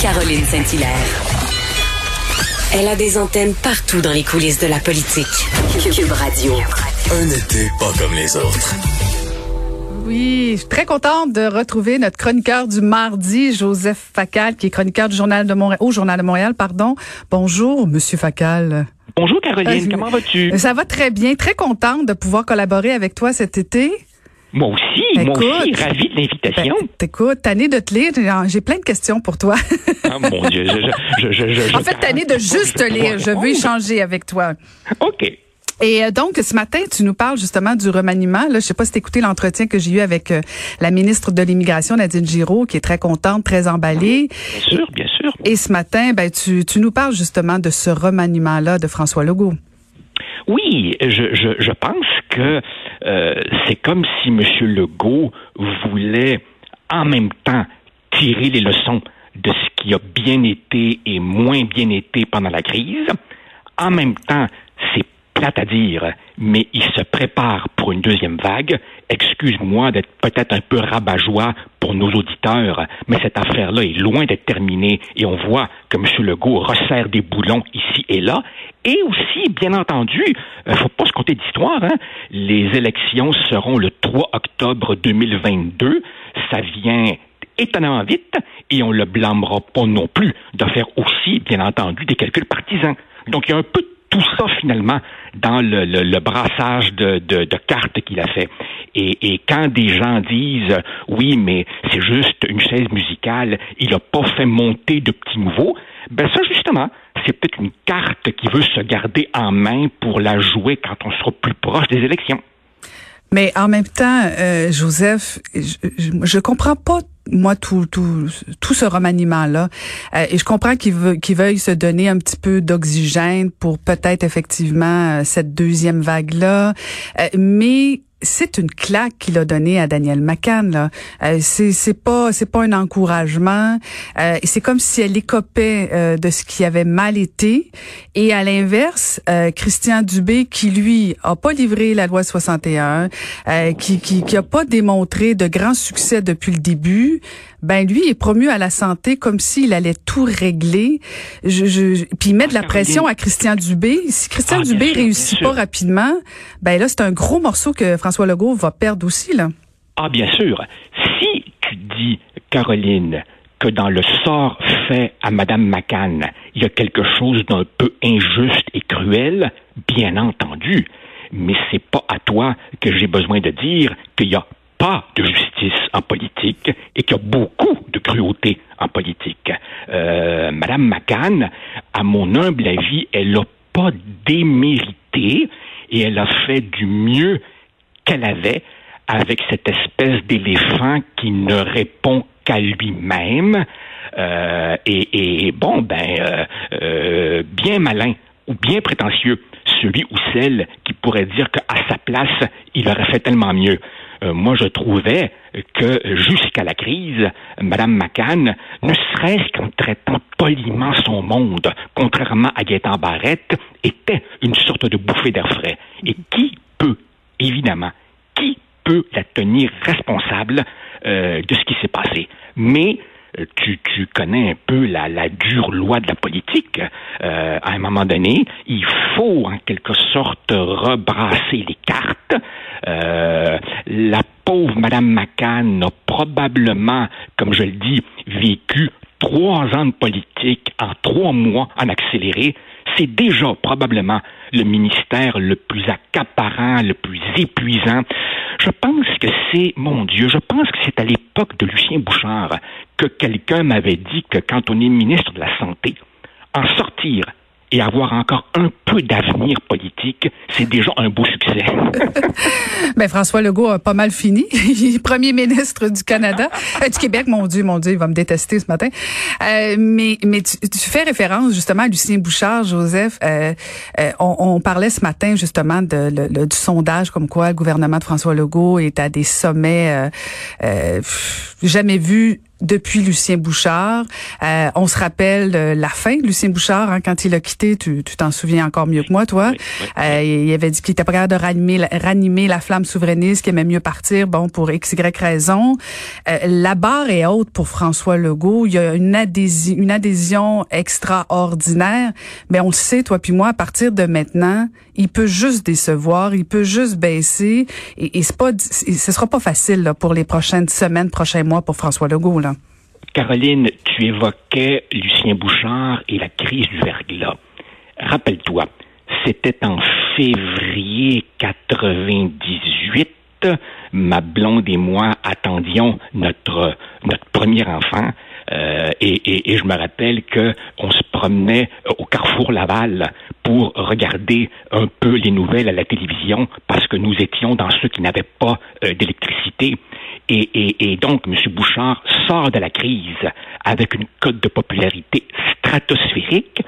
Caroline Saint-Hilaire. Elle a des antennes partout dans les coulisses de la politique. Cube Radio. Un été pas comme les autres. Oui, je suis très contente de retrouver notre chroniqueur du mardi, Joseph Facal, qui est chroniqueur du Journal de Montréal, au Journal de Montréal, pardon. Bonjour, Monsieur Facal. Bonjour Caroline, Euh, comment vas-tu? Ça va très bien, très contente de pouvoir collaborer avec toi cet été. Moi aussi, moi aussi, ravi de l'invitation. Ben, T'écoutes, tanné de te lire, j'ai- plein de questions pour toi. Ah mon Dieu, je, je, je, en fait, tanné de juste te lire, je veux échanger avec toi. OK. Et euh, donc, ce matin, tu nous parles justement du remaniement. Là, je sais pas si t'as écouté l'entretien que j'ai eu avec euh, la ministre de l'Immigration, Nadine Giraud, qui est très contente, très emballée. Bien sûr, bien sûr. Et ce matin, ben, tu, tu nous parles justement de ce remaniement-là de François Legault. Oui, je, je, je pense que c'est comme si M. Legault voulait en même temps tirer les leçons de ce qui a bien été et moins bien été pendant la crise. En même temps, c'est plate à dire, mais il se prépare pour une deuxième vague. Excuse-moi d'être peut-être un peu rabat-joie pour nos auditeurs, mais cette affaire-là est loin d'être terminée et on voit que M. Legault resserre des boulons ici et là. Et aussi, bien entendu, euh, faut pas se compter d'histoire, hein? les élections seront le 3 octobre 2022. Ça vient étonnamment vite et on le blâmera pas non plus de faire aussi, bien entendu, des calculs partisans. Donc, il y a un peu de tout ça, finalement, dans le, le- le brassage de, de- de cartes qu'il a fait. Et, et quand des gens disent, oui, mais c'est juste une chaise musicale, il n'a pas fait monter de petits nouveaux, ben ça, justement, c'est peut-être une carte qui veut se garder en main pour la jouer quand on sera plus proche des élections. Mais en même temps, euh, Joseph, je, je, je comprends pas moi tout tout tout ce remaniement là Euh, et je comprends qu'il veut qu'il veuille se donner un petit peu d'oxygène pour peut-être effectivement euh, cette deuxième vague là mais c'est une claque qu'il a donnée à Daniel McCann là. Euh, c'est pas c'est pas un encouragement. Euh, c'est comme si elle écopait euh, de ce qui avait mal été. Et à l'inverse, euh, Christian Dubé qui lui a pas livré la loi 61, euh, qui qui qui a pas démontré de grands succès depuis le début, ben lui est promu à la santé comme s'il allait tout régler. Je, je puis il met de la Ah, pression à Christian Dubé. Si Christian Ah, Dubé sûr, réussit pas rapidement, ben là c'est un gros morceau que François Legault va perdre aussi là. Ah, bien sûr. Si tu dis, Caroline, que dans le sort fait à Madame McCann, il y a quelque chose d'un peu injuste et cruel, bien entendu. Mais c'est pas à toi que j'ai besoin de dire qu'il y a pas de justice en politique et qu'il y a beaucoup de cruauté en politique. Euh, Madame McCann, à mon humble avis, elle n'a pas démérité et elle a fait du mieux qu'elle avait avec cette espèce d'éléphant qui ne répond qu'à lui-même. Euh, et, bon, ben, euh, euh, bien malin ou bien prétentieux, celui ou celle qui pourrait dire qu'à sa place, il aurait fait tellement mieux. Euh, moi, je trouvais que jusqu'à la crise, Madame McCann, ne serait-ce qu'en traitant poliment son monde, contrairement à Gaétan Barrette, était une sorte de bouffée d'air frais. Et qui peut, évidemment, qui peut la tenir responsable euh, de ce qui s'est passé? Mais tu, tu connais un peu la, la dure loi de la politique. Euh, à un moment donné, il faut en quelque sorte rebrasser les cartes. Euh, la pauvre Madame McCann a probablement, comme je le dis, vécu trois ans de politique en trois mois en accéléré. C'est déjà probablement le ministère le plus accaparant, le plus épuisant. Je pense que c'est, mon Dieu, je pense que c'est à l'époque de Lucien Bouchard que quelqu'un m'avait dit que quand on est ministre de la Santé, en sortir et avoir encore un peu d'avenir politique, c'est déjà un beau succès. Ben François Legault a pas mal fini. Il est premier ministre du Canada, euh, du Québec. Mon Dieu, mon Dieu, il va me détester ce matin. Euh, mais mais tu, tu fais référence justement à Lucien Bouchard, Joseph. Euh, euh, on, on parlait ce matin justement de, le- du sondage comme quoi le gouvernement de François Legault est à des sommets euh, jamais vus depuis Lucien Bouchard. Euh, on se rappelle la fin de Lucien Bouchard hein, quand il a quitté. Tu t'en souviens encore mieux que moi, toi. Euh, il avait dit qu'il était prêt de ranimer, ranimer la flamme souverainiste, qu'il aimait mieux partir, bon, pour x, y raison. Euh, la barre est haute pour François Legault. Il y a une adhésion, une adhésion extraordinaire. Mais on le sait, toi puis moi, à partir de maintenant, il peut juste décevoir, il peut juste baisser. Et, c'est pas, ce sera pas facile pour les prochaines semaines, prochains mois pour François Legault. Caroline, tu évoquais Lucien Bouchard et la crise du verglas. Rappelle-toi, c'était en février 98. Ma blonde et moi attendions notre notre premier enfant. Euh, et, je me rappelle que on se promenait au Carrefour Laval pour regarder un peu les nouvelles à la télévision parce que nous étions dans ceux qui n'avaient pas euh, d'électricité. Et, et, donc, M. Bouchard sort de la crise avec une cote de popularité stratosphérique.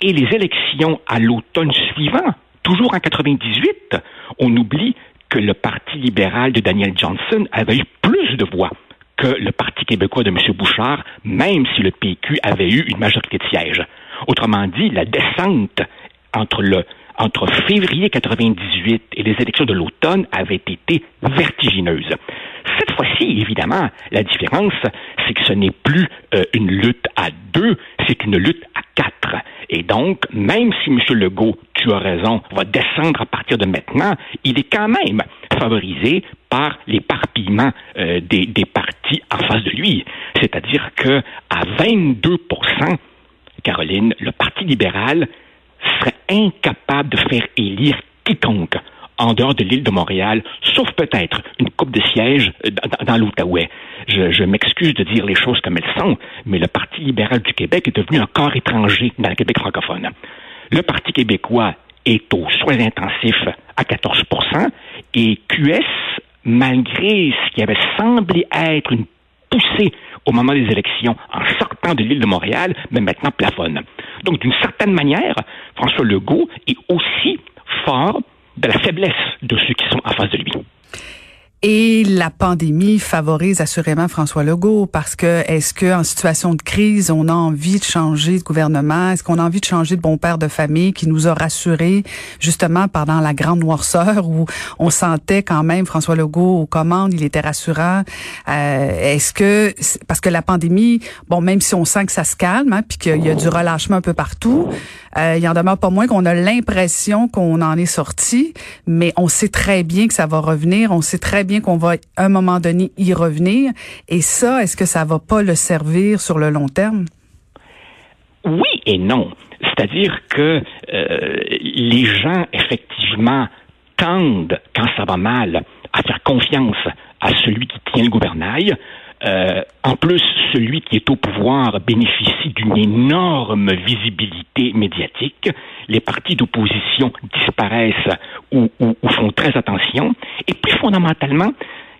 Et les élections à l'automne suivant, toujours en 98, on oublie que le Parti libéral de Daniel Johnson avait eu plus de voix que le Parti québécois de M. Bouchard, même si le PQ avait eu une majorité de sièges. Autrement dit, la descente entre le entre février 98 et les élections de l'automne avait été vertigineuse. Cette fois-ci, évidemment, la différence, c'est que ce n'est plus euh, une lutte à deux, c'est une lutte à quatre. Et donc, même si M. Legault, tu as raison, va descendre à partir de maintenant, il est quand même favorisé par l'éparpillement euh, des, des partis en face de lui. C'est-à-dire que à 22% Caroline, le Parti libéral serait incapable de faire élire quiconque en dehors de l'île de Montréal, sauf peut-être une coupe de sièges euh, dans, l'Outaouais. Je, je m'excuse de dire les choses comme elles sont, mais le Parti libéral du Québec est devenu un corps étranger dans le Québec francophone. Le Parti québécois est aux soins intensifs à 14% et QS, malgré ce qui avait semblé être une poussée au moment des élections en sortant de l'île de Montréal, mais maintenant plafonne. Donc, d'une certaine manière, François Legault est aussi fort de la faiblesse de ceux qui sont en face de lui. Et la pandémie favorise assurément François Legault parce que est-ce que en situation de crise, on a envie de changer de gouvernement? Est-ce qu'on a envie de changer de bon père de famille qui nous a rassurés justement pendant la grande noirceur où on sentait quand même François Legault aux commandes, il était rassurant? Euh, est-ce que parce que la pandémie, bon même si on sent que ça se calme, hein, puis qu'il y a du relâchement un peu partout, euh, il en demeure pas moins qu'on a l'impression qu'on en est sorti, mais on sait très bien que ça va revenir. On sait très bien qu'on va à un moment donné y revenir. Et ça, est-ce que ça va pas le servir sur le long terme? Oui et non. C'est-à-dire que euh, les gens, effectivement, tendent, quand ça va mal, à faire confiance à celui qui tient le gouvernail. Euh, en plus, celui qui est au pouvoir bénéficie d'une énorme visibilité médiatique. Les partis d'opposition disparaissent ou, font très attention. Et plus fondamentalement,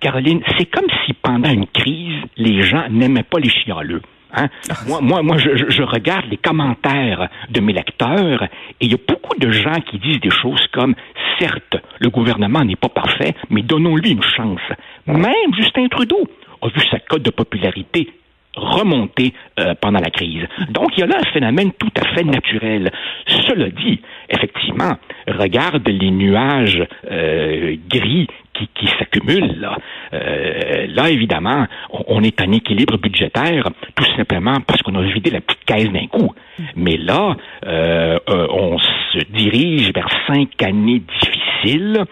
Caroline, c'est comme si pendant une crise, les gens n'aimaient pas les chialeux. Hein? Ah. Moi, moi, moi je, je, regarde les commentaires de mes lecteurs et il y a beaucoup de gens qui disent des choses comme certes, le gouvernement n'est pas parfait, mais donnons-lui une chance. Même Justin Trudeau vu sa cote de popularité remonter euh, pendant la crise. Donc, il y a là un phénomène tout à fait naturel. Cela dit, effectivement, regarde les nuages euh, gris qui, qui s'accumulent là. Euh, évidemment, on, est en équilibre budgétaire tout simplement parce qu'on a vidé la petite caisse d'un coup. Mais là, on se dirige vers cinq années difficiles.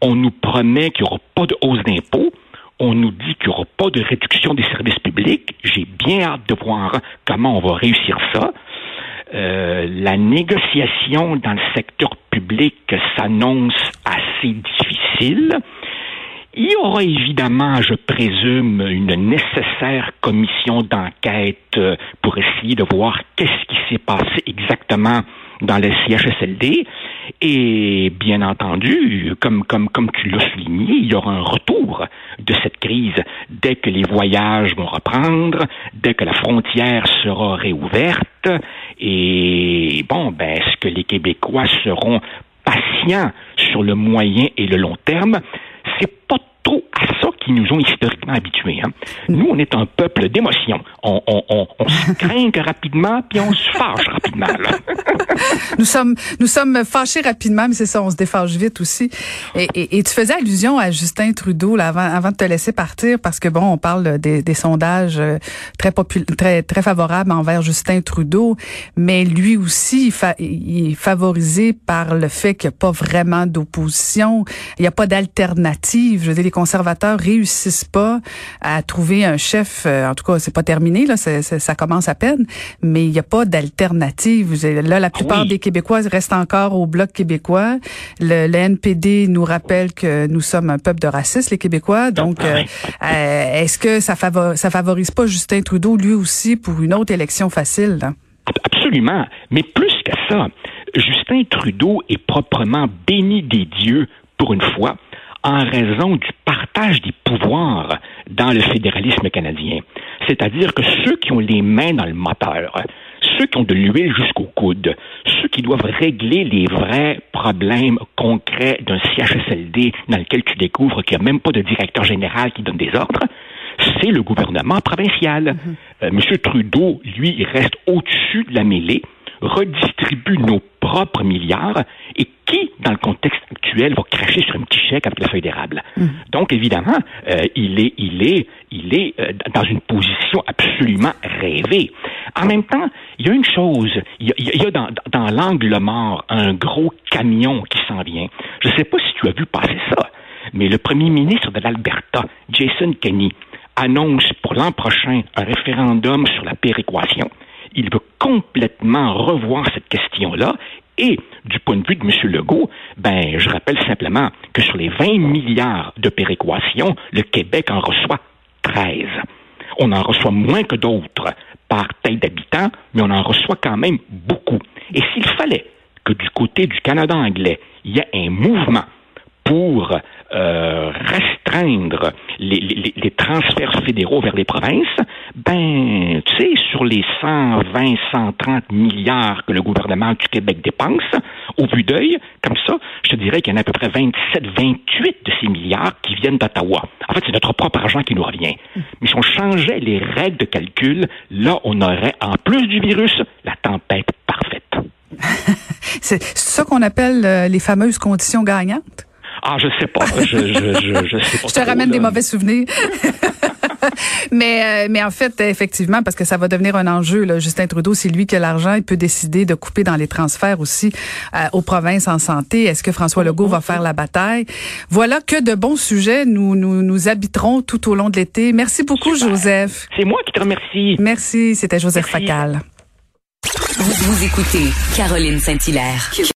On nous promet qu'il n'y aura pas de hausse d'impôts on nous dit qu'il n'y aura pas de réduction des services publics. J'ai bien hâte de voir comment on va réussir ça. Euh, la négociation dans le secteur public s'annonce assez difficile. Il y aura évidemment, je présume, une nécessaire commission d'enquête pour essayer de voir qu'est-ce qui s'est passé exactement dans le CHSLD. Et bien entendu, comme, comme, comme tu l'as souligné, il y aura un retour de cette crise dès que les voyages vont reprendre, dès que la frontière sera réouverte. Et bon, ben, est-ce que les Québécois seront patients sur le moyen et le long terme? C'est pas qui nous ont historiquement habitués. Hein. Nous, on est un peuple d'émotion. On, on, on, on se craint rapidement, puis on se fâche rapidement. Là. nous sommes nous sommes fâchés rapidement, mais c'est ça, on se défâche vite aussi. Et, et, et, tu faisais allusion à Justin Trudeau là, avant, avant de te laisser partir, parce que bon, on parle des, des sondages euh, très très très favorables envers Justin Trudeau, mais lui aussi, il, fa il est favorisé par le fait qu'il n'y a pas vraiment d'opposition, il n'y a pas d'alternative. Je veux dire, les conservateurs réussissent pas à trouver un chef. Euh, en tout cas, c'est pas terminé là, ça commence à peine, mais il n'y a pas d'alternative. Là, la plupart des Québécois restent encore au bloc québécois. Le, le, NPD nous rappelle que nous sommes un peuple de racistes, les Québécois. Donc, euh, euh, est-ce que ça, favor ça favorise pas Justin Trudeau lui aussi pour une autre élection facile? Là? Absolument. Mais plus que ça, Justin Trudeau est proprement béni des dieux pour une fois en raison du partage des pouvoirs dans le fédéralisme canadien. C'est-à-dire que ceux qui ont les mains dans le moteur, ceux qui ont de l'huile jusqu'au coude, ceux qui doivent régler les vrais problèmes concrets d'un CHSLD dans lequel tu découvres qu'il n'y a même pas de directeur général qui donne des ordres, c'est le gouvernement provincial. Mm-hmm. Euh, Monsieur Trudeau, lui, il reste au-dessus de la mêlée redistribue nos propres milliards et qui, dans le contexte actuel, va cracher sur un petit chèque avec la feuille d'érable. Mm. Donc, évidemment, euh, il est, il est, il est euh, dans une position absolument rêvée. En même temps, il y a une chose, il y a, dans, dans l'angle mort un gros camion qui s'en vient. Je ne sais pas si tu as vu passer ça, mais le premier ministre de l'Alberta, Jason Kenney, annonce pour l'an prochain un référendum sur la péréquation il veut complètement revoir cette question-là. Et du point de vue de M. Legault, ben, je rappelle simplement que sur les 20 milliards de péréquation, le Québec en reçoit 13. On en reçoit moins que d'autres par taille d'habitants, mais on en reçoit quand même beaucoup. Et s'il fallait que du côté du Canada anglais, il y ait un mouvement pour euh, restreindre les, les, les, transferts fédéraux vers les provinces, ben, tu sais, sur les 120, 130 milliards que le gouvernement du Québec dépense, au vue d'œil, comme ça, je te dirais qu'il y en a à peu près 27, 28 de ces milliards qui viennent d'Ottawa. En fait, c'est notre propre argent qui nous revient. Mais si on changeait les règles de calcul, là, on aurait, en plus du virus, la tempête parfaite. c'est ça qu'on appelle euh, les fameuses conditions gagnantes? Ah, je sais pas. Je, je, je, sais pas je te ramène des mauvais souvenirs. mais, euh, mais en fait, effectivement, parce que ça va devenir un enjeu, là, Justin Trudeau, c'est lui qui a l'argent, il peut décider de couper dans les transferts aussi euh, aux provinces en santé. Est-ce que François Legault va faire la bataille? Voilà que de bons sujets nous, nous, nous habiterons tout au long de l'été. Merci beaucoup, Joseph. C'est moi qui te remercie. Merci, c'était Joseph Facal. Vous, vous écoutez Caroline Saint-Hilaire.